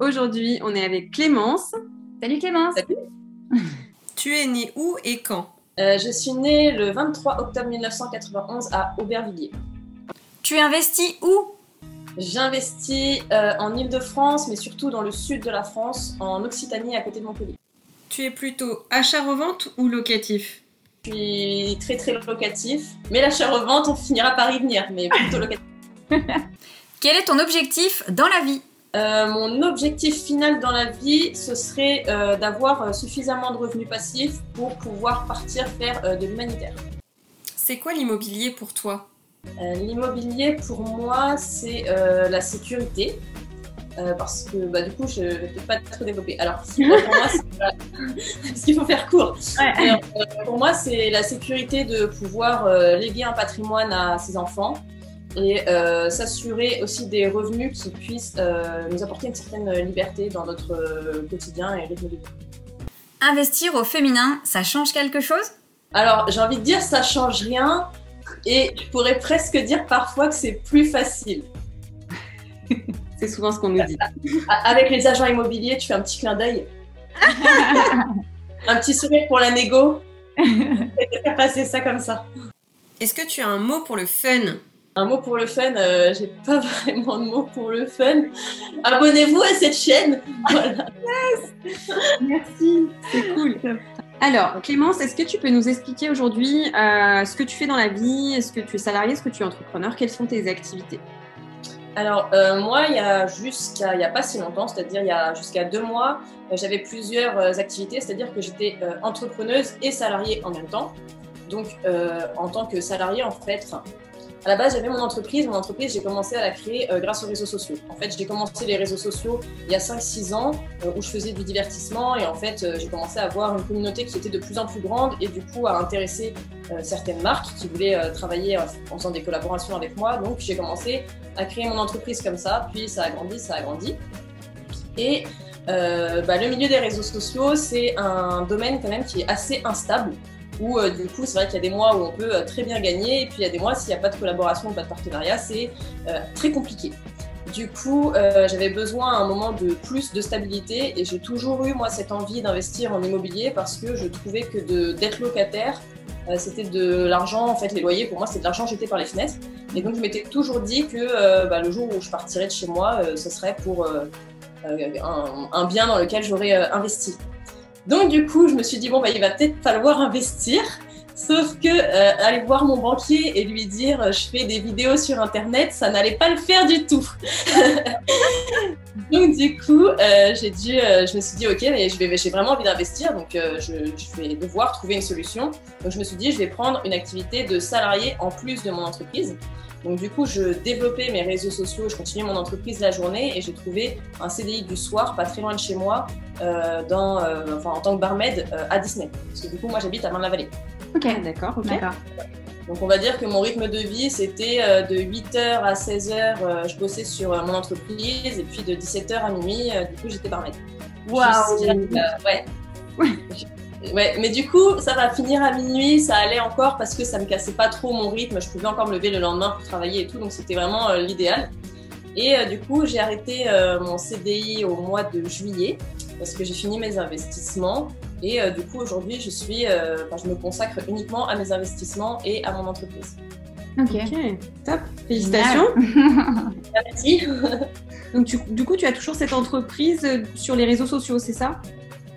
Aujourd'hui, on est avec Clémence. Salut Clémence. Salut. tu es née où et quand? Euh, Je suis née le 23 octobre 1991 à Aubervilliers. Tu investis où? J'investis euh, en Ile-de-France, mais surtout dans le sud de la France, en Occitanie, à côté de Montpellier. Tu es plutôt achat-revente ou locatif? Je suis très très locatif, mais l'achat-revente, on finira par y venir, mais plutôt locatif. Quel est ton objectif dans la vie? Euh, mon objectif final dans la vie, ce serait euh, d'avoir euh, suffisamment de revenus passifs pour pouvoir partir faire de l'humanitaire. C'est quoi l'immobilier pour toi? L'immobilier pour moi, c'est la sécurité. parce que bah, du coup, je ne vais pas trop développer. Alors, pour moi, parce qu'il faut faire court. pour moi, c'est la sécurité de pouvoir léguer un patrimoine à ses enfants, et euh, s'assurer aussi des revenus qui puissent euh, nous apporter une certaine liberté dans notre euh, quotidien et rythme de vie. Investir au féminin, ça change quelque chose? Alors, j'ai envie de dire ça change rien et je pourrais presque dire parfois que c'est plus facile. c'est souvent ce qu'on nous dit. Avec les agents immobiliers, tu fais un petit clin d'œil. un petit sourire pour la négo. et faire passer ça comme ça. Est-ce que tu as un mot pour le fun? Un mot pour le fun, euh, j'ai pas vraiment de mot pour le fun. Abonnez-vous à cette chaîne. Voilà. Merci, c'est cool. Alors, Clémence, est-ce que tu peux nous expliquer aujourd'hui euh, ce que tu fais dans la vie? Est-ce que tu es salarié? Est-ce que tu es entrepreneur? Quelles sont tes activités? Alors, euh, moi, il y a jusqu'à, il y a pas si longtemps, c'est-à-dire il y a jusqu'à deux mois, j'avais plusieurs activités, c'est-à-dire que j'étais entrepreneuse et salariée en même temps. Donc, en tant que salariée, en fait, à la base, j'avais mon entreprise. Mon entreprise, j'ai commencé à la créer euh, grâce aux réseaux sociaux. En fait, j'ai commencé les réseaux sociaux il y a 5-6 ans euh, où je faisais du divertissement et en fait, euh, j'ai commencé à avoir une communauté qui était de plus en plus grande et du coup à intéresser certaines marques qui voulaient travailler en faisant des collaborations avec moi. Donc, j'ai commencé à créer mon entreprise comme ça. Puis, ça a grandi, ça a grandi. Et bah, le milieu des réseaux sociaux, c'est un domaine quand même qui est assez instable où euh, du coup c'est vrai qu'il y a des mois où on peut euh, très bien gagner et puis il y a des mois s'il n'y a pas de collaboration pas de partenariat c'est euh, très compliqué. Du coup, j'avais besoin à un moment de plus de stabilité et j'ai toujours eu moi cette envie d'investir en immobilier parce que je trouvais que d'être locataire, c'était de l'argent, en fait les loyers pour moi c'était de l'argent jeté par les fenêtres. Et donc je m'étais toujours dit que bah, le jour où je partirais de chez moi, ce serait pour un, bien dans lequel j'aurais investi. Donc du coup, je me suis dit, bon, bah, il va peut-être falloir investir. Sauf que euh, aller voir mon banquier et lui dire euh, je fais des vidéos sur internet, ça n'allait pas le faire du tout. donc du coup, euh, j'ai dû, je me suis dit ok, mais j'ai vraiment envie d'investir, donc je, je, vais devoir trouver une solution. Donc je me suis dit je vais prendre une activité de salarié en plus de mon entreprise. Donc du coup, je développais mes réseaux sociaux, je continuais mon entreprise la journée et j'ai trouvé un CDI du soir, pas très loin de chez moi, euh, dans, euh, enfin, en tant que barmaid euh, à Disney. Parce que du coup, moi, j'habite à Marne-la-Vallée. Ok, d'accord. d'accord. Donc on va dire que mon rythme de vie, c'était de 8h à 16h, je bossais sur mon entreprise et puis de 17h à minuit, du coup, j'étais barmaid. Waouh Ouais. Ouais, mais du coup, ça va finir à minuit, ça allait encore parce que ça me cassait pas trop mon rythme, je pouvais encore me lever le lendemain pour travailler et tout, donc c'était vraiment euh, l'idéal. Et euh, du coup, j'ai arrêté euh, mon CDI au mois de juillet parce que j'ai fini mes investissements. Et du coup, aujourd'hui, je suis, je me consacre uniquement à mes investissements et à mon entreprise. Ok, top, félicitations. Merci. Donc, du coup, tu as toujours cette entreprise sur les réseaux sociaux, c'est ça?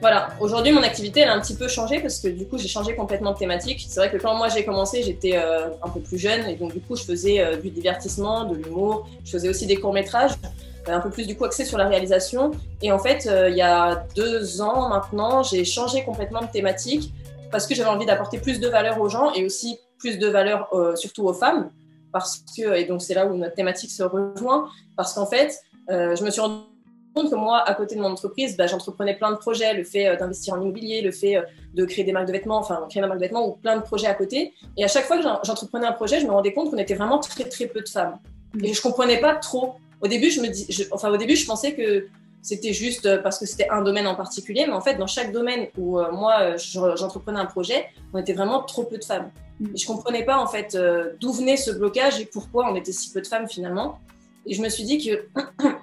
Voilà, aujourd'hui mon activité elle a un petit peu changé parce que du coup j'ai changé complètement de thématique. C'est vrai que quand moi j'ai commencé j'étais euh, un peu plus jeune et donc du coup je faisais euh, du divertissement, de l'humour, je faisais aussi des courts métrages, euh, un peu plus du coup axé sur la réalisation. Et en fait il y a deux ans maintenant j'ai changé complètement de thématique parce que j'avais envie d'apporter plus de valeur aux gens et aussi plus de valeur surtout aux femmes parce que et donc c'est là où notre thématique se rejoint parce qu'en fait je me suis rendu que moi, à côté de mon entreprise, bah, j'entreprenais plein de projets, le fait euh, d'investir en immobilier, le fait euh, de créer des marques de vêtements, enfin créer ma marque de vêtements ou plein de projets à côté. Et à chaque fois que j'entreprenais un projet, je me rendais compte qu'on était vraiment très très peu de femmes. Et je comprenais pas trop. Au début, je me dis, enfin au début, je pensais que c'était juste euh, parce que c'était un domaine en particulier, mais en fait, dans chaque domaine où moi j'entreprenais un projet, on était vraiment trop peu de femmes. Et je comprenais pas en fait d'où venait ce blocage et pourquoi on était si peu de femmes finalement. Et je me suis dit que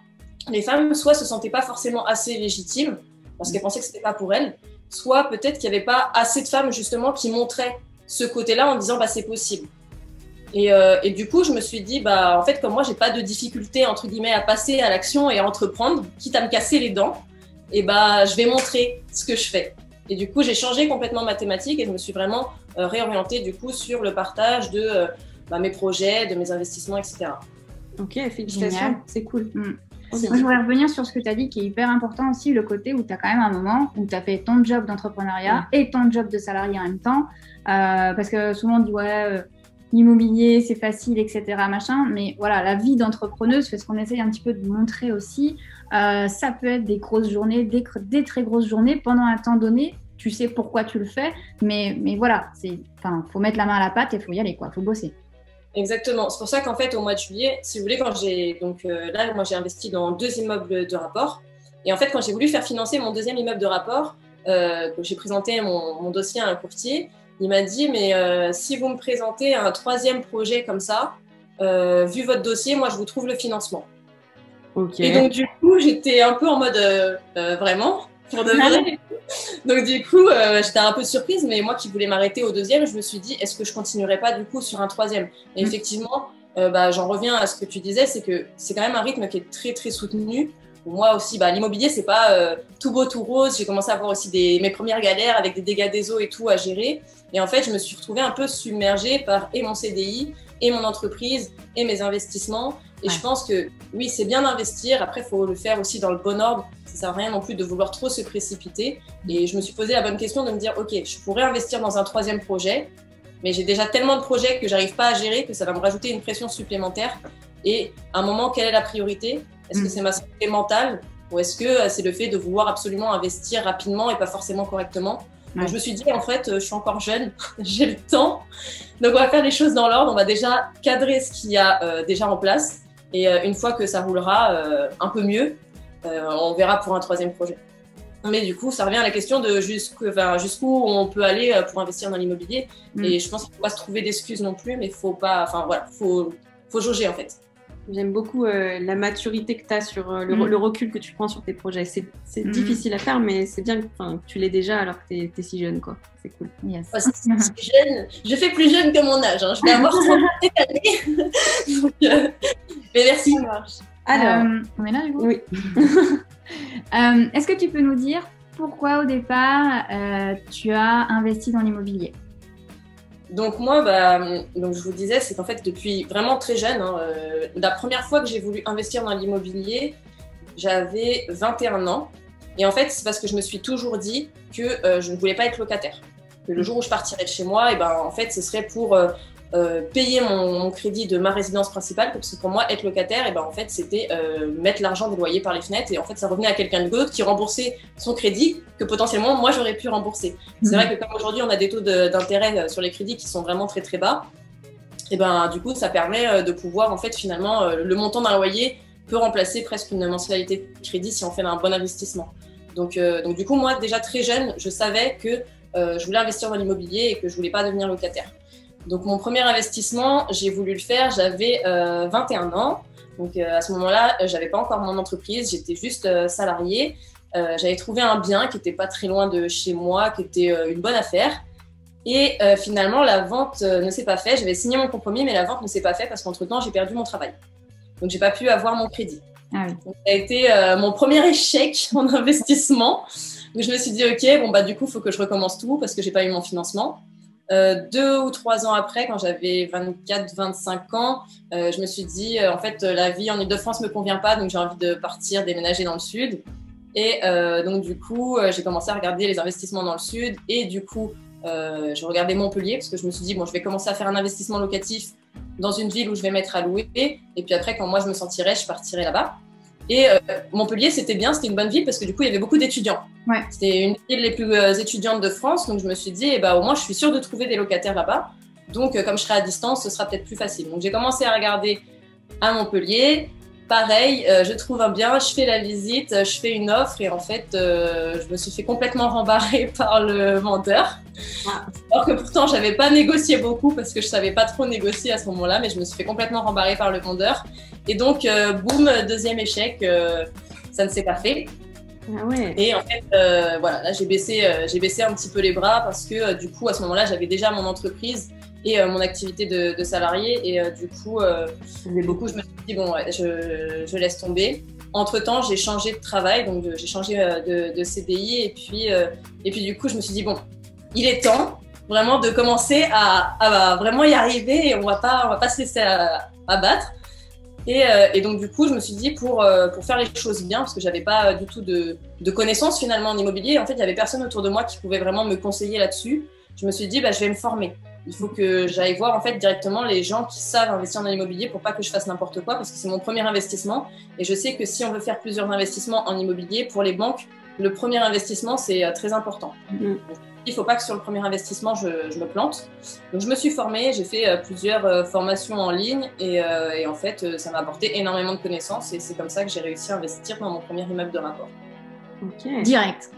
les femmes soit se sentaient pas forcément assez légitimes parce qu'elles pensaient que c'était pas pour elles, soit peut-être qu'il n'y avait pas assez de femmes justement qui montraient ce côté-là en disant bah c'est possible. Et, euh, et, du coup, je me suis dit bah en fait comme moi j'ai pas de difficulté entre guillemets à passer à l'action et à entreprendre, quitte à me casser les dents, et bah je vais montrer ce que je fais. Et du coup, j'ai changé complètement ma thématique et je me suis vraiment euh, réorientée du coup sur le partage de euh, bah, mes projets, de mes investissements, etc. Ok, félicitations, c'est cool. Mm. Moi, je voudrais revenir sur ce que tu as dit qui est hyper important aussi, le côté où tu as quand même un moment où tu as fait ton job d'entrepreneuriat et ton job de salarié en même temps. Euh, parce que souvent on dit, ouais, euh, l'immobilier, c'est facile, etc. Machin. Mais voilà, la vie d'entrepreneuse, c'est ce qu'on essaye un petit peu de montrer aussi. Euh, ça peut être des grosses journées, des, des, très grosses journées pendant un temps donné. Tu sais pourquoi tu le fais, mais, mais voilà, il faut mettre la main à la pâte et il faut y aller, quoi. faut bosser. Exactement. C'est pour ça qu'en fait, au mois de juillet, si vous voulez, quand j'ai donc euh, là, moi, j'ai investi dans deux immeubles de rapport. Et en fait, quand j'ai voulu faire financer mon deuxième immeuble de rapport, euh, j'ai présenté mon, dossier à un courtier, il m'a dit mais euh, si vous me présentez un troisième projet comme ça, vu votre dossier, moi, je vous trouve le financement. Et donc du coup, j'étais un peu en mode vraiment pour de vrai. Donc du coup, euh, j'étais un peu surprise, mais moi qui voulais m'arrêter au deuxième, je me suis dit, est-ce que je continuerai pas du coup sur un troisième? Et mm. effectivement, euh, bah, j'en reviens à ce que tu disais, c'est que c'est quand même un rythme qui est très très soutenu. Moi aussi, bah, l'immobilier, c'est pas euh, tout beau, tout rose. J'ai commencé à avoir aussi des, mes premières galères avec des dégâts des eaux et tout à gérer. Et en fait, je me suis retrouvée un peu submergée par et mon CDI, et mon entreprise, et mes investissements. Et je pense que oui, c'est bien d'investir. Après, il faut le faire aussi dans le bon ordre. Ça sert à rien non plus de vouloir trop se précipiter. Et je me suis posé la bonne question de me dire, OK, je pourrais investir dans un troisième projet, mais j'ai déjà tellement de projets que j'arrive pas à gérer que ça va me rajouter une pression supplémentaire. Et à un moment, quelle est la priorité? Est-ce que mm. c'est ma santé mentale ou est-ce que euh, c'est le fait de vouloir absolument investir rapidement et pas forcément correctement? Je me suis dit, en fait, euh, je suis encore jeune, j'ai le temps. Donc, on va faire les choses dans l'ordre. On va déjà cadrer ce qu'il y a euh, déjà en place. Et une fois que ça roulera un peu mieux, on verra pour un troisième projet. Mais du coup, ça revient à la question de jusqu'où on peut aller pour investir dans l'immobilier. Mm. Et je pense qu'il ne faut pas se trouver d'excuses non plus, mais il faut pas, enfin voilà, faut, faut jauger en fait. J'aime beaucoup euh, la maturité que tu as sur euh, mm. le, recul que tu prends sur tes projets. C'est mm. difficile à faire, mais c'est bien que tu l'aies déjà alors que tu es, si jeune. quoi. C'est cool. jeune, je fais plus jeune que mon âge. Hein. Je vais avoir 30 cette année. Euh, mais merci. Alors, on est là du coup? Oui. Est-ce que tu peux nous dire pourquoi au départ tu as investi dans l'immobilier? Donc moi, bah, donc je vous disais, c'est qu'en fait depuis vraiment très jeune, hein, euh, la première fois que j'ai voulu investir dans l'immobilier, j'avais 21 ans. Et en fait, c'est parce que je me suis toujours dit que euh, je ne voulais pas être locataire. Que le jour où je partirais de chez moi, et ben en fait, ce serait pour euh, euh, payer mon, crédit de ma résidence principale, parce que pour moi, être locataire, et ben, en fait, c'était euh, mettre l'argent des loyers par les fenêtres, et en fait, ça revenait à quelqu'un d'autre qui remboursait son crédit, que potentiellement, moi, j'aurais pu rembourser. C'est vrai que comme aujourd'hui, on a des taux d'intérêt euh, sur les crédits qui sont vraiment très très bas, et ben du coup, ça permet de pouvoir, en fait, finalement, le montant d'un loyer peut remplacer presque une mensualité de crédit si on fait un bon investissement. Donc, donc du coup, moi, déjà très jeune, je savais que je voulais investir dans l'immobilier et que je voulais pas devenir locataire. Donc mon premier investissement, j'ai voulu le faire, j'avais 21 euh, ans. Donc euh, à ce moment-là, euh, j'avais pas encore mon entreprise, j'étais juste salariée. j'avais trouvé un bien qui n'était pas très loin de chez moi, qui était une bonne affaire. Et finalement, la vente ne s'est pas faite. J'avais signé mon compromis, mais la vente ne s'est pas faite parce qu'entre-temps, j'ai perdu mon travail. Donc, j'ai pas pu avoir mon crédit. Ah ça a été mon premier échec en investissement. Donc, je me suis dit, OK, bon, bah, du coup, il faut que je recommence tout parce que j'ai pas eu mon financement. Euh, deux ou trois ans après, quand j'avais 24-25 ans, euh, je me suis dit, euh, en fait, la vie en Ile-de-France me convient pas, donc j'ai envie de partir déménager dans le sud. Et donc, du coup, j'ai commencé à regarder les investissements dans le sud. Et du coup, je regardais Montpellier, parce que je me suis dit, bon, je vais commencer à faire un investissement locatif dans une ville où je vais mettre à louer. Et puis après, quand moi je me sentirais, je partirai là-bas. Et euh, Montpellier, c'était bien, c'était une bonne ville parce que du coup, il y avait beaucoup d'étudiants. Ouais. C'était une ville les plus euh, étudiantes de France, donc je me suis dit, eh ben, au moins, je suis sûre de trouver des locataires là-bas. Donc, euh, comme je serai à distance, ce sera peut-être plus facile. Donc, j'ai commencé à regarder à Montpellier. Pareil, je trouve un bien, je fais la visite, je fais une offre et en fait, je me suis fait complètement rembarrer par le vendeur. Ah. Alors que pourtant, j'avais pas négocié beaucoup parce que je savais pas trop négocier à ce moment-là, mais je me suis fait complètement rembarrer par le vendeur. Et donc, euh, boum, deuxième échec, euh, ça ne s'est pas fait. Ah ouais. Et en fait, euh, voilà, là j'ai baissé, j'ai baissé un petit peu les bras parce que du coup, à ce moment-là, j'avais déjà mon entreprise et mon activité de, salarié. Et du coup, beaucoup, je me suis dit, bon, je, laisse tomber. Entre-temps, j'ai changé de travail, donc j'ai changé de, de, CDI. Et puis, et puis, du coup, je me suis dit, bon, il est temps vraiment de commencer à, vraiment y arriver et on va pas, on va pas se laisser abattre. Euh, et, donc, du coup, je me suis dit, pour, euh, pour faire les choses bien, parce que j'avais pas du tout de, de, connaissances finalement en immobilier, en fait, il y avait personne autour de moi qui pouvait vraiment me conseiller là-dessus. Je me suis dit, bah, je vais me former. Il faut que j'aille voir en fait directement les gens qui savent investir dans l'immobilier pour pas que je fasse n'importe quoi, parce que c'est mon premier investissement. Et je sais que si on veut faire plusieurs investissements en immobilier, pour les banques, le premier investissement, c'est euh, très important. Mm il ne faut pas que sur le premier investissement, je, me plante. Donc, je me suis formée, j'ai fait euh, plusieurs euh, formations en ligne et, euh, en fait, ça m'a apporté énormément de connaissances et c'est comme ça que j'ai réussi à investir dans mon premier immeuble de rapport. Direct.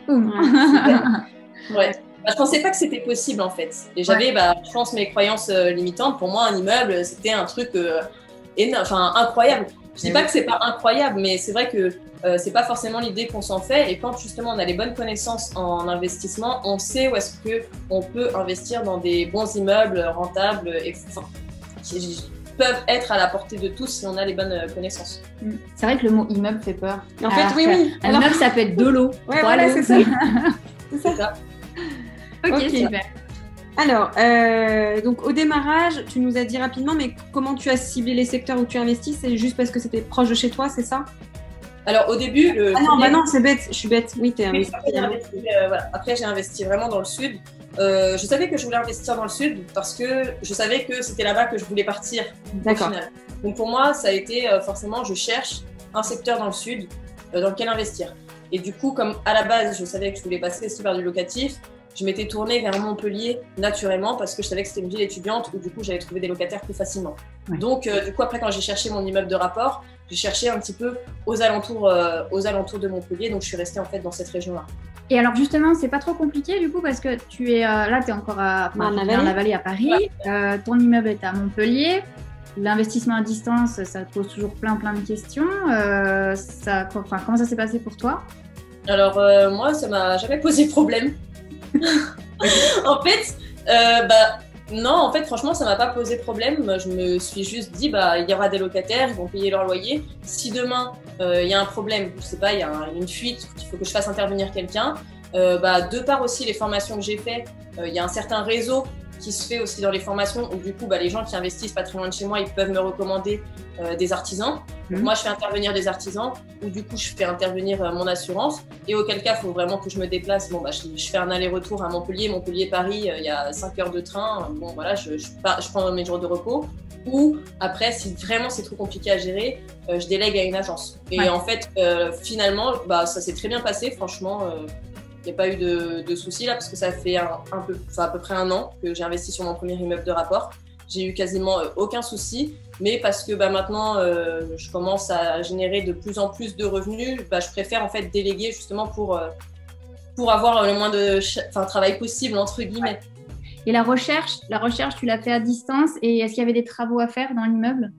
Ouais. Bah, je pensais pas que c'était possible en fait. Et j'avais, bah, je pense, mes croyances limitantes. Pour moi, un immeuble, c'était un truc énorme, enfin, incroyable. Je dis pas que c'est pas incroyable, mais c'est vrai que euh, c'est pas forcément l'idée qu'on s'en fait. Et quand justement on a les bonnes connaissances en investissement, on sait où est-ce que on peut investir dans des bons immeubles rentables et enfin, peuvent être à la portée de tous si on a les bonnes euh, connaissances. Mm. C'est vrai que le mot immeuble fait peur. En fait, oui, oui. Un immeuble, ça peut être de l'eau. Ouais, voilà, c'est ça. c'est ça. Ok, Ok. super. Alors, euh, donc au démarrage, tu nous as dit rapidement, mais comment tu as ciblé les secteurs où tu investis C'est juste parce que c'était proche de chez toi, c'est ça? Alors au début, le Ah non, premier- bah non, c'est bête, je suis bête. Oui, t'es investi. après, j'ai investi, euh, voilà. Après, j'ai investi vraiment dans le sud. Euh, je savais que je voulais investir dans le sud parce que je savais que c'était là-bas que je voulais partir au D'accord. final. Donc pour moi, ça a été euh, forcément, je cherche un secteur dans le sud euh, dans lequel investir. Et du coup, comme à la base, je savais que je voulais passer aussi par du locatif, je m'étais tournée vers Montpellier naturellement parce que je savais que c'était une ville étudiante où du coup j'allais trouver des locataires plus facilement. Ouais. Donc euh, du coup après quand j'ai cherché mon immeuble de rapport, j'ai cherché un petit peu aux alentours, euh, aux alentours de Montpellier, donc je suis restée en fait dans cette région-là. Et alors justement, c'est pas trop compliqué du coup parce que tu es euh, là, tu es encore à, enfin, es dans la vallée à Paris. Euh, ton immeuble est à Montpellier. L'investissement à distance, ça te pose toujours plein plein de questions. Euh, ça, enfin, comment ça s'est passé pour toi? Alors euh, moi, ça m'a jamais posé problème. en fait, euh, bah non, en fait, franchement, ça m'a pas posé problème. Je me suis juste dit, bah il y aura des locataires, ils vont payer leur loyer. Si demain euh, il y a un problème, je sais pas, il y a un- une fuite, il faut que je fasse intervenir quelqu'un. euh, bah, de par aussi les formations que j'ai faites, il y a un certain réseau qui se fait aussi dans les formations où du coup bah, les gens qui investissent pas très loin de chez moi ils peuvent me recommander euh, des artisans. Donc, Mhm. moi je fais intervenir des artisans ou du coup je fais intervenir euh, mon assurance et auquel cas il faut vraiment que je me déplace. Bon bah je, je fais un aller-retour à Montpellier, Montpellier-Paris, euh, il y a 5 heures de train. Bon voilà, je, je, pars- je prends mes jours de repos. Ou après, si vraiment c'est trop compliqué à gérer, je délègue à une agence. Et Ouais. en fait, finalement, bah, ça s'est très bien passé. Franchement, n'y a pas eu de, de soucis là, parce que ça fait un, un peu, enfin, à peu près un an que j'ai investi sur mon premier immeuble de rapport. J'ai eu quasiment euh, aucun souci, mais parce que bah, maintenant euh, je commence à générer de plus en plus de revenus, bah, je préfère en fait déléguer justement pour, euh, pour avoir le moins de enfin, travail possible, entre guillemets. Et la recherche, la recherche, tu l'as fait à distance. Et est-ce qu'il y avait des travaux à faire dans l'immeuble?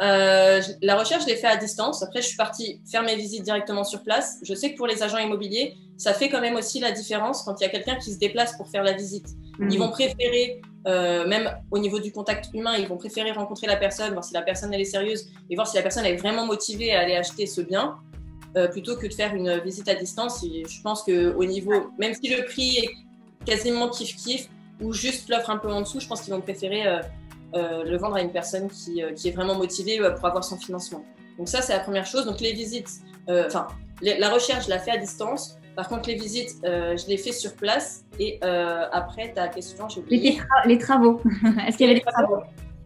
Euh, la recherche, je l'ai fait à distance. Après, je suis partie faire mes visites directement sur place. Je sais que pour les agents immobiliers, ça fait quand même aussi la différence quand il y a quelqu'un qui se déplace pour faire la visite. Mhm. Ils vont préférer, euh, même au niveau du contact humain, ils vont préférer rencontrer la personne, voir si la personne elle est sérieuse et voir si la personne est vraiment motivée à aller acheter ce bien, euh, plutôt que de faire une visite à distance. Et je pense que au niveau, même si le prix est quasiment kiff kiff ou juste l'offre un peu en dessous, je pense qu'ils vont préférer euh, euh, le vendre à une personne qui, euh, qui est vraiment motivée pour avoir son financement. Donc ça, c'est la première chose. Donc les visites, enfin, la recherche, je la fais à distance. Par contre, les visites, euh, je les fais sur place. Et euh, après, ta question, j'ai les, oublié. les travaux. est-ce qu'il y avait des travaux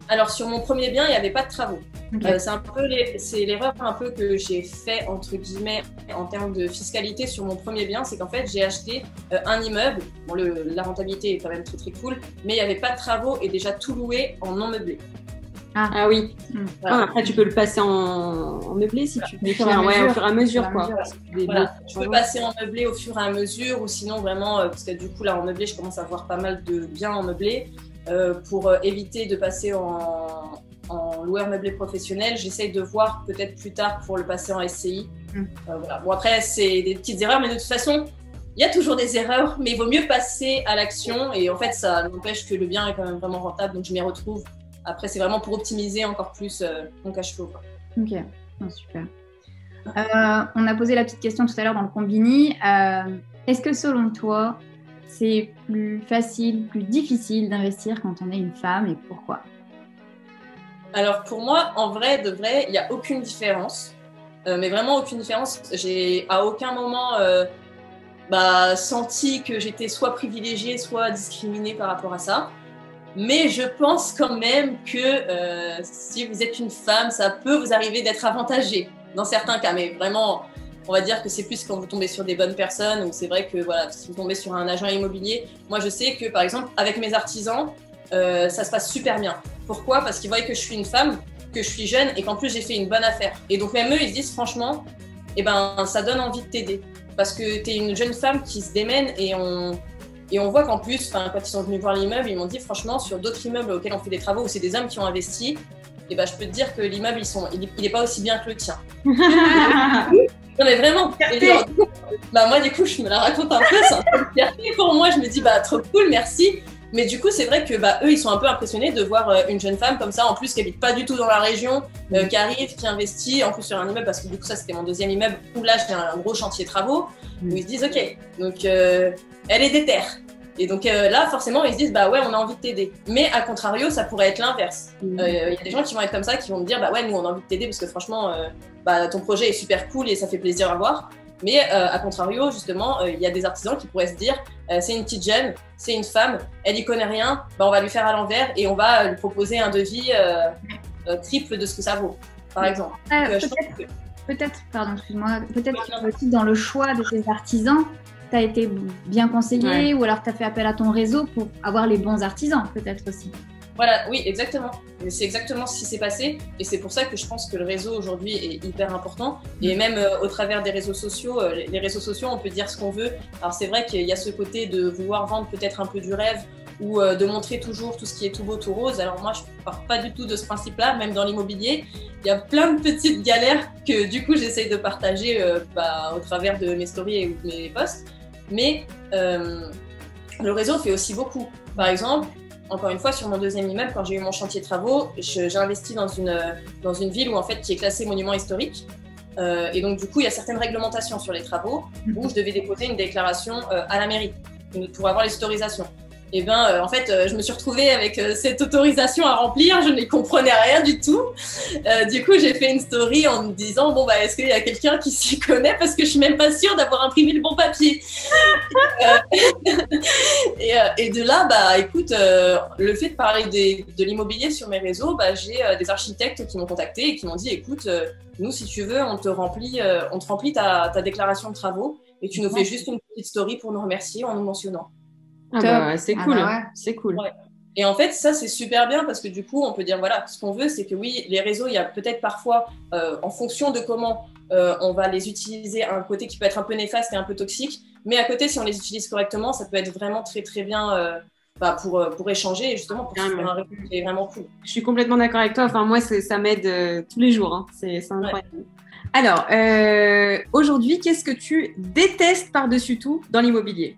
Alors sur mon premier bien, il n'y avait pas de travaux. Euh, c'est un peu les- c'est l'erreur un peu que j'ai fait entre guillemets en termes de fiscalité sur mon premier bien, c'est qu'en fait j'ai acheté un immeuble. Bon, le- la rentabilité est quand même très très cool, mais il n'y avait pas de travaux et déjà tout loué en non meublé. Ah oui. Hmm. Voilà. Ah, après, tu peux le passer en, en meublé si tu veux. Au fur et à ouais, mesure. au fur et à mesure, à quoi. mesure. Voilà, blocs, je peux passer en meublé au fur et à mesure, ou sinon vraiment, euh, parce que du coup là en meublé, je commence à avoir pas mal de biens en meublé, euh, pour euh, éviter de passer en, en loueur meublé professionnel, j'essaye de voir peut-être plus tard pour le passer en SCI. Mm. Euh, voilà. Bon après c'est des petites erreurs, mais de toute façon, il y a toujours des erreurs, mais il vaut mieux passer à l'action, et en fait ça n'empêche que le bien est quand même vraiment rentable, donc je m'y retrouve. Après c'est vraiment pour optimiser encore plus euh, mon cash flow. quoi. Ok, Oh, super. Euh, on a posé la petite question tout à l'heure dans le combini. Euh, Est-ce que selon toi, c'est plus facile, plus difficile d'investir quand on est une femme et pourquoi? Alors pour moi, en vrai, de vrai, il n'y a aucune différence. Euh, mais vraiment aucune différence. J'ai à aucun moment euh, bah, senti que j'étais soit privilégiée, soit discriminée par rapport à ça. Mais je pense quand même que euh, si vous êtes une femme, ça peut vous arriver d'être avantagée dans certains cas. Mais vraiment, on va dire que c'est plus quand vous tombez sur des bonnes personnes ou c'est vrai que voilà, si vous tombez sur un agent immobilier, moi je sais que par exemple avec mes artisans, euh, ça se passe super bien. Pourquoi? Parce qu'ils voient que je suis une femme, que je suis jeune et qu'en plus j'ai fait une bonne affaire. Et donc même eux, ils se disent franchement, eh ben, ça donne envie de t'aider. Parce que tu es une jeune femme qui se démène et on, et on voit qu'en plus, enfin, quand ils sont venus voir l'immeuble, ils m'ont dit franchement, sur d'autres immeubles auxquels on fait des travaux où c'est des hommes qui ont investi, eh ben, je peux te dire que l'immeuble, ils sont, il n'est pas aussi bien que le tien. Non mais vraiment. Et genre, bah moi du coup je me la raconte un peu, c'est un peu fierté pour moi. Je me dis bah trop cool, merci. Mais du coup, c'est vrai que bah, eux, ils sont un peu impressionnés de voir euh, une jeune femme comme ça, en plus qui habite pas du tout dans la région, euh, qui arrive, qui investit, en plus sur un immeuble, parce que du coup, ça c'était mon deuxième immeuble, où là j'ai un gros chantier travaux, où ils se disent, ok, donc euh, elle est déterre. Et donc là, forcément, ils se disent, bah ouais, on a envie de t'aider. Mais à contrario, ça pourrait être l'inverse. Il y a des gens qui vont être comme ça, qui vont me dire, bah ouais, nous on a envie de t'aider parce que franchement, bah, ton projet est super cool et ça fait plaisir à voir. Mais euh, à contrario, justement, euh, il y a des artisans qui pourraient se dire euh, c'est une petite jeune, c'est une femme, elle y connaît rien, bah, on va lui faire à l'envers et on va lui proposer un devis triple de ce que ça vaut, par exemple. peut-être, pardon, excuse-moi, peut-être que aussi dans le choix de ces artisans, tu as été bien conseillé ou alors tu as fait appel à ton réseau pour avoir les bons artisans, peut-être aussi. Voilà, oui, exactement. C'est exactement ce qui s'est passé. Et c'est pour ça que je pense que le réseau aujourd'hui est hyper important. Et même euh, au travers des réseaux sociaux, euh, les réseaux sociaux, on peut dire ce qu'on veut. Alors c'est vrai qu'il y a ce côté de vouloir vendre peut-être un peu du rêve ou euh, de montrer toujours tout ce qui est tout beau, tout rose. Alors moi, je ne pars pas du tout de ce principe-là, même dans l'immobilier. Il y a plein de petites galères que du coup j'essaye de partager bah, au travers de mes stories et de mes posts. Mais le réseau fait aussi beaucoup. Par exemple, encore une fois, sur mon deuxième immeuble, quand j'ai eu mon chantier travaux, j'ai investi dans une, dans une ville où, en fait, qui est classée monument historique. Euh, et donc, du coup, il y a certaines réglementations sur les travaux où je devais déposer une déclaration euh, à la mairie pour avoir les autorisations et eh ben euh, en fait euh, je me suis retrouvée avec euh, cette autorisation à remplir, je ne comprenais rien du tout. du coup j'ai fait une story en me disant bon bah est-ce qu'il y a quelqu'un qui s'y connaît? Parce que je suis même pas sûre d'avoir imprimé le bon papier. et, et, de là bah écoute le fait de parler des, de l'immobilier sur mes réseaux, bah, j'ai des architectes qui m'ont contacté et qui m'ont dit écoute nous si tu veux on te remplit on te remplit ta, ta déclaration de travaux et tu nous fais juste une petite story pour nous remercier en nous mentionnant. Ah bah, c'est ah cool, bah c'est cool. Et en fait, ça, c'est super bien parce que du coup, on peut dire, voilà, ce qu'on veut, c'est que oui, les réseaux, il y a peut-être parfois, euh, en fonction de comment euh, on va les utiliser, un côté qui peut être un peu néfaste et un peu toxique. Mais à côté, si on les utilise correctement, ça peut être vraiment très, très bien euh, bah, pour, pour échanger et justement pour faire un réseau qui est vraiment cool. Je suis complètement d'accord avec toi. Enfin, moi, ça m'aide tous les jours. Hein. C'est incroyable. Alors, aujourd'hui, qu'est-ce que tu détestes par-dessus tout dans l'immobilier?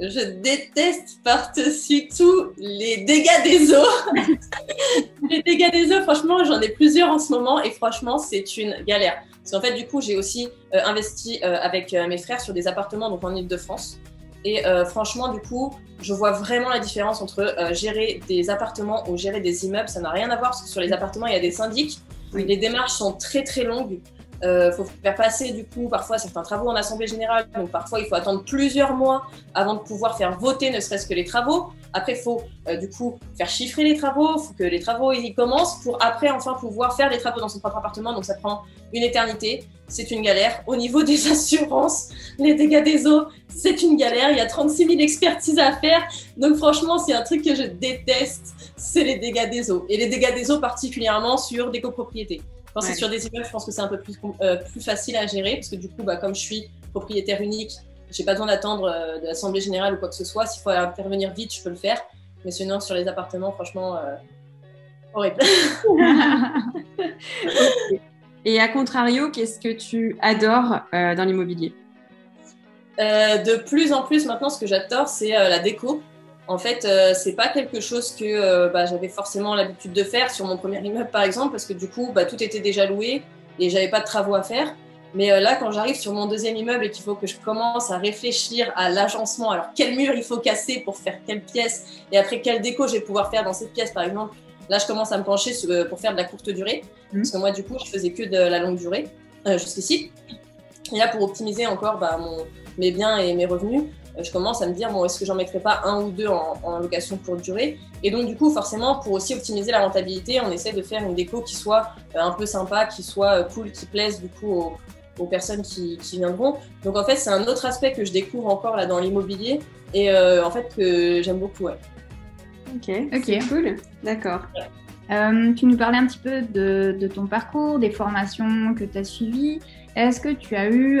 Je déteste par-dessus tout les dégâts des eaux. les dégâts des eaux, franchement, j'en ai plusieurs en ce moment et franchement, c'est une galère. Parce qu'en fait, du coup, j'ai aussi euh, investi euh, avec euh, mes frères sur des appartements donc en Ile-de-France. Et franchement, du coup, je vois vraiment la différence entre gérer des appartements ou gérer des immeubles. Ça n'a rien à voir parce que sur les appartements, il y a des syndics. Les démarches sont très très longues. Il euh, faut faire passer du coup parfois certains travaux en assemblée générale, donc parfois il faut attendre plusieurs mois avant de pouvoir faire voter ne serait-ce que les travaux. Après, il faut euh, du coup faire chiffrer les travaux, faut que les travaux y commencent pour après enfin pouvoir faire les travaux dans son propre appartement. Donc ça prend une éternité, c'est une galère. Au niveau des assurances, les dégâts des eaux, c'est une galère. Il y a 36 000 expertises à faire. Donc franchement, c'est un truc que je déteste, c'est les dégâts des eaux. Et les dégâts des eaux particulièrement sur des copropriétés. Quand c'est sur des immeubles, je pense que c'est un peu plus, euh, plus facile à gérer parce que du coup, bah, comme je suis propriétaire unique, j'ai pas besoin d'attendre euh, de l'assemblée générale ou quoi que ce soit. S'il faut intervenir vite, je peux le faire. Mais sinon, sur les appartements, franchement, euh, horrible. Et à contrario, qu'est-ce que tu adores dans l'immobilier? De plus en plus, maintenant, ce que j'adore, c'est la déco. En fait, euh, c'est pas quelque chose que euh, bah, j'avais forcément l'habitude de faire sur mon premier immeuble, par exemple, parce que du coup, bah, tout était déjà loué et j'avais pas de travaux à faire. Mais euh, là, quand j'arrive sur mon deuxième immeuble et qu'il faut que je commence à réfléchir à l'agencement, alors quel mur il faut casser pour faire quelle pièce, et après quelle déco je vais pouvoir faire dans cette pièce, par exemple, là, je commence à me pencher pour faire de la courte durée, mmh. parce que moi, du coup, je faisais que de la longue durée jusqu'ici. Et là, pour optimiser encore bah, mes biens et mes revenus, euh, je commence à me dire, bon, est-ce que j'en mettrai pas un ou deux en, location pour durée Et donc, du coup, forcément, pour aussi optimiser la rentabilité, on essaie de faire une déco qui soit euh, un peu sympa, qui soit euh, cool, qui plaise du coup aux, personnes qui, viendront. Donc, en fait, c'est un autre aspect que je découvre encore là dans l'immobilier et en fait que j'aime beaucoup. Ouais. Ok, ok, cool, d'accord. tu nous parlais un petit peu de, ton parcours, des formations que tu as suivies. Est-ce que tu as eu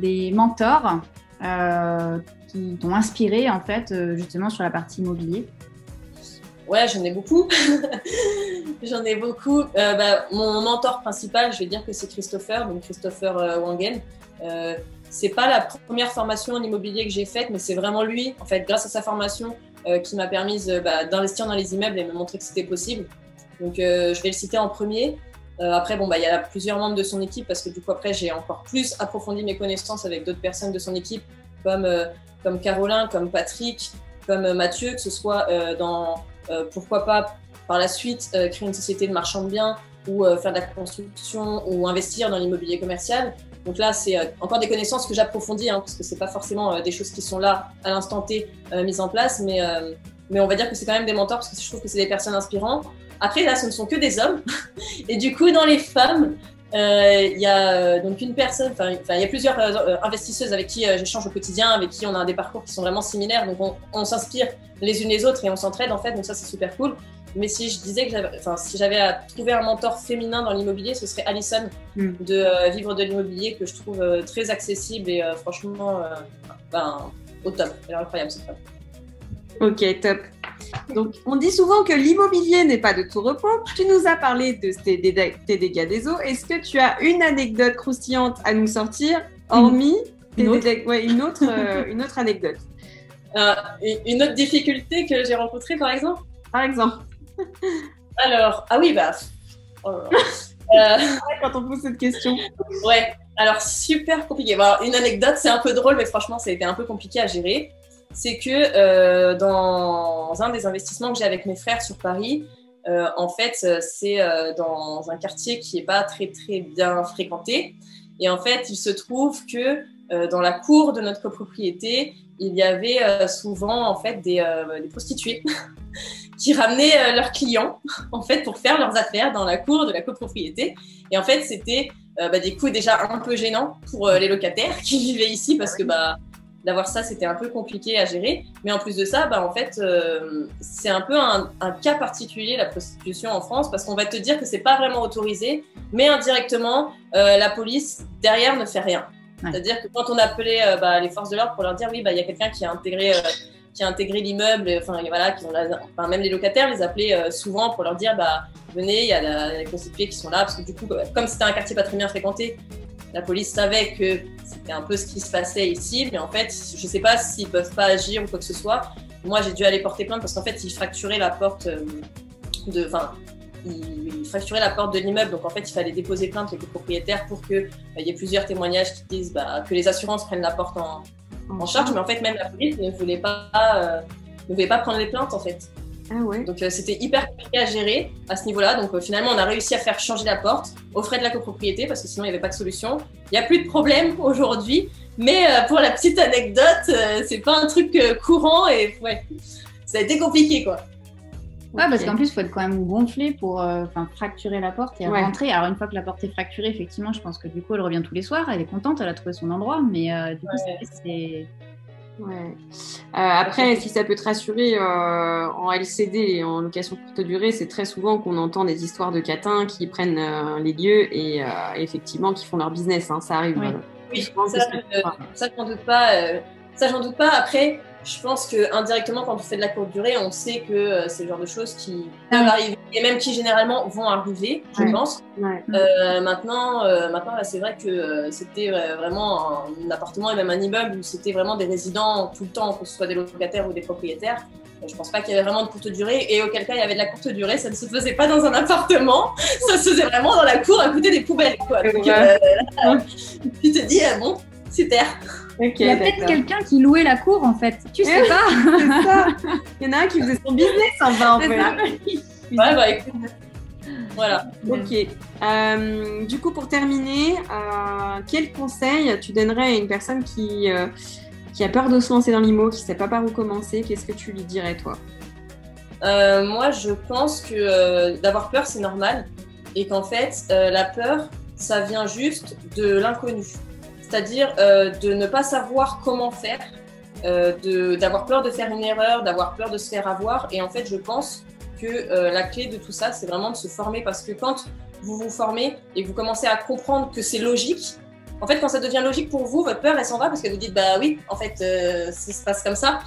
des mentors euh, qui t'ont inspiré en fait euh, justement sur la partie immobilier Ouais, j'en ai beaucoup. j'en ai beaucoup. Euh, bah, mon mentor principal, je vais dire que c'est Christopher, donc Christopher Wangen. Euh, c'est pas la première formation en immobilier que j'ai faite, mais c'est vraiment lui. En fait, grâce à sa formation, qui m'a permis bah, d'investir dans les immeubles et me montrer que c'était possible. Donc, je vais le citer en premier. Après, bon, bah, il y a plusieurs membres de son équipe parce que du coup, après, j'ai encore plus approfondi mes connaissances avec d'autres personnes de son équipe, comme, comme Caroline, comme Patrick, comme Mathieu, que ce soit dans, pourquoi pas, par la suite, créer une société de marchand de biens ou faire de la construction ou investir dans l'immobilier commercial. Donc là, c'est euh, encore des connaissances que j'approfondis, hein, parce que c'est pas forcément euh, des choses qui sont là à l'instant T euh, mises en place, mais, mais on va dire que c'est quand même des mentors, parce que je trouve que c'est des personnes inspirantes. Après, là, ce ne sont que des hommes. Et du coup, dans les femmes, il y a donc une personne, enfin, il y a plusieurs investisseuses avec qui j'échange au quotidien, avec qui on a des parcours qui sont vraiment similaires. Donc, on, on s'inspire les unes les autres et on s'entraide, en fait. Donc, ça, c'est super cool. Mais si je disais que j'avais, enfin, si j'avais à trouver un mentor féminin dans l'immobilier, ce serait Alison hmm. de euh, Vivre de l'immobilier que je trouve euh, très accessible et euh, franchement, ben, au top. Elle est incroyable cette femme. Ok, top. Donc, on dit souvent que l'immobilier n'est pas de tout repos. Tu nous as parlé de tes, dégâts des eaux. Est-ce que tu as une anecdote croustillante à nous sortir, hormis une, autre. une, autre, une autre anecdote Une autre difficulté que j'ai rencontrée, par exemple? Par exemple. Alors, ah oui, bah. Oh euh, quand on pose cette question. Ouais, alors super compliqué. une anecdote, c'est un peu drôle, mais franchement, ça a été un peu compliqué à gérer. C'est que euh, dans un des investissements que j'ai avec mes frères sur Paris, euh, en fait, c'est dans un quartier qui n'est pas très très bien fréquenté. Et en fait, il se trouve que dans la cour de notre copropriété, il y avait souvent en fait des, des prostituées qui ramenaient euh, leurs clients en fait pour faire leurs affaires dans la cour de la copropriété. Et en fait, c'était euh, bah, des coûts déjà un peu gênants pour euh, les locataires qui vivaient ici parce que bah, d'avoir ça, c'était un peu compliqué à gérer. Mais en plus de ça, bah, en fait, c'est un peu un, cas particulier, la prostitution en France, parce qu'on va te dire que c'est pas vraiment autorisé, mais indirectement, la police, derrière, ne fait rien. C'est-à-dire que quand on appelait bah, les forces de l'ordre pour leur dire, oui, bah, il y a quelqu'un qui a intégré qui a intégré l'immeuble, enfin voilà, qui ont enfin, même les locataires les appelaient euh, souvent pour leur dire bah venez, il y a la, les constitués qui sont là parce que du coup comme c'était un quartier pas très bien fréquenté, la police savait que c'était un peu ce qui se passait ici, mais en fait je sais pas s'ils peuvent pas agir ou quoi que ce soit. Moi j'ai dû aller porter plainte parce qu'en fait ils fracturaient la porte euh, de, enfin ils fracturaient la porte de l'immeuble, donc en fait il fallait déposer plainte avec les propriétaires pour que bah, y ait plusieurs témoignages qui disent bah, que les assurances prennent la porte en, en charge, mais en fait, même la police ne voulait pas, euh, ne voulait pas prendre les plaintes, en fait. Ah ouais. Donc euh, c'était hyper compliqué à gérer à ce niveau-là. Donc euh, finalement, on a réussi à faire changer la porte aux frais de la copropriété parce que sinon il n'y avait pas de solution. Il n'y a plus de problème aujourd'hui. Mais pour la petite anecdote, c'est pas un truc courant et ouais, ça a été compliqué quoi. Ouais, parce qu'en plus, il faut être quand même gonflé pour fracturer la porte et rentrer. Alors, une fois que la porte est fracturée, effectivement, je pense que du coup, elle revient tous les soirs. Elle est contente, elle a trouvé son endroit. Mais du coup, c'est. Ouais. Euh, après, si ça peut te rassurer, euh, en LCD et en location courte durée, c'est très souvent qu'on entend des histoires de catins qui prennent euh, les lieux et effectivement qui font leur business. Hein, ça arrive. Oui, ça, j'en doute pas. ça, j'en doute pas. Après, je pense que indirectement, quand on fait de la courte durée, on sait que euh, c'est le genre de choses qui peuvent arriver et même qui généralement vont arriver, je pense. Euh, maintenant, euh, maintenant c'est vrai que c'était vraiment un, appartement et même un immeuble où c'était vraiment des résidents tout le temps, que ce soit des locataires ou des propriétaires. Je pense pas qu'il y avait vraiment de courte durée et auquel cas il y avait de la courte durée, ça ne se faisait pas dans un appartement, ça se faisait vraiment dans la cour à côté des poubelles. Quoi. Donc, tu te dis, bon, super. Il y a peut-être quelqu'un qui louait la cour en fait. Tu sais pas. ça. Il y en a un qui faisait son business en bas en fait. ouais, bah écoute. Voilà. Ok. Euh, du coup, pour terminer, euh, quel conseil tu donnerais à une personne qui, euh, qui a peur de se lancer dans l'IMO, qui ne sait pas par où commencer? Qu'est-ce que tu lui dirais, toi? Moi, je pense que d'avoir peur, c'est normal. Et qu'en fait, la peur, ça vient juste de l'inconnu c'est-à-dire euh, de ne pas savoir comment faire, euh, d'avoir peur de faire une erreur, d'avoir peur de se faire avoir. Et en fait, je pense que euh, la clé de tout ça, c'est vraiment de se former parce que quand vous vous formez et que vous commencez à comprendre que c'est logique, en fait, quand ça devient logique pour vous, votre peur, elle s'en va parce que vous dites, bah oui, en fait, ça se passe comme ça,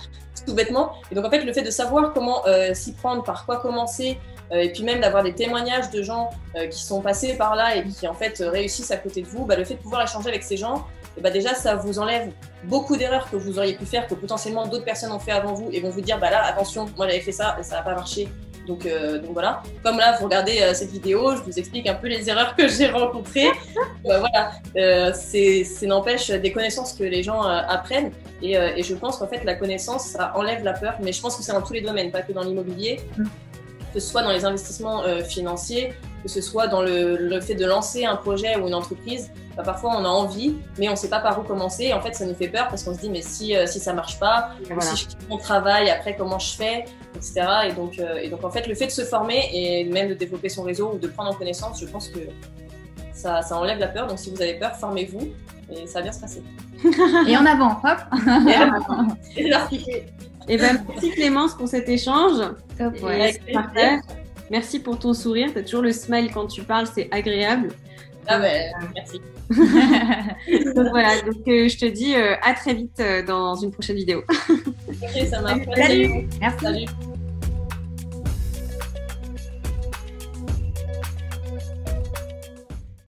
tout bêtement. Et donc, en fait, le fait de savoir comment s'y prendre, par quoi commencer, et puis même d'avoir des témoignages de gens qui sont passés par là et qui, en fait, réussissent à côté de vous, bah, le fait de pouvoir échanger avec ces gens, et bah déjà, ça vous enlève beaucoup d'erreurs que vous auriez pu faire, que potentiellement d'autres personnes ont fait avant vous et vont vous dire bah là attention, moi j'avais fait ça et ça n'a pas marché. Donc, euh, donc voilà. Comme là, vous regardez euh, cette vidéo, je vous explique un peu les erreurs que j'ai rencontrées. Bah, voilà, euh, c'est n'empêche des connaissances que les gens apprennent. Et, et, je pense qu'en fait, la connaissance, ça enlève la peur. Mais je pense que c'est dans tous les domaines, pas que dans l'immobilier. Que ce soit dans les investissements financiers, que ce soit dans le, le, fait de lancer un projet ou une entreprise. Bah, parfois, on a envie, mais on ne sait pas par où commencer. Et en fait, ça nous fait peur parce qu'on se dit, mais si, si ça marche pas, si je quitte mon travail, après, comment je fais etc. Et donc, euh, et donc, en fait, le fait de se former et même de développer son réseau ou de prendre en connaissance, je pense que ça, ça enlève la peur. Donc, si vous avez peur, formez-vous et ça va bien se passer. et en avant, hop Et, et ben, merci Clémence pour cet échange. Top, ouais. Merci pour ton sourire. Tu as toujours le smile quand tu parles, c'est agréable. Ah ben, merci. donc voilà, donc euh, je te dis euh, à très vite dans une prochaine vidéo. ok, ça marche. Salut. Merci. Salut.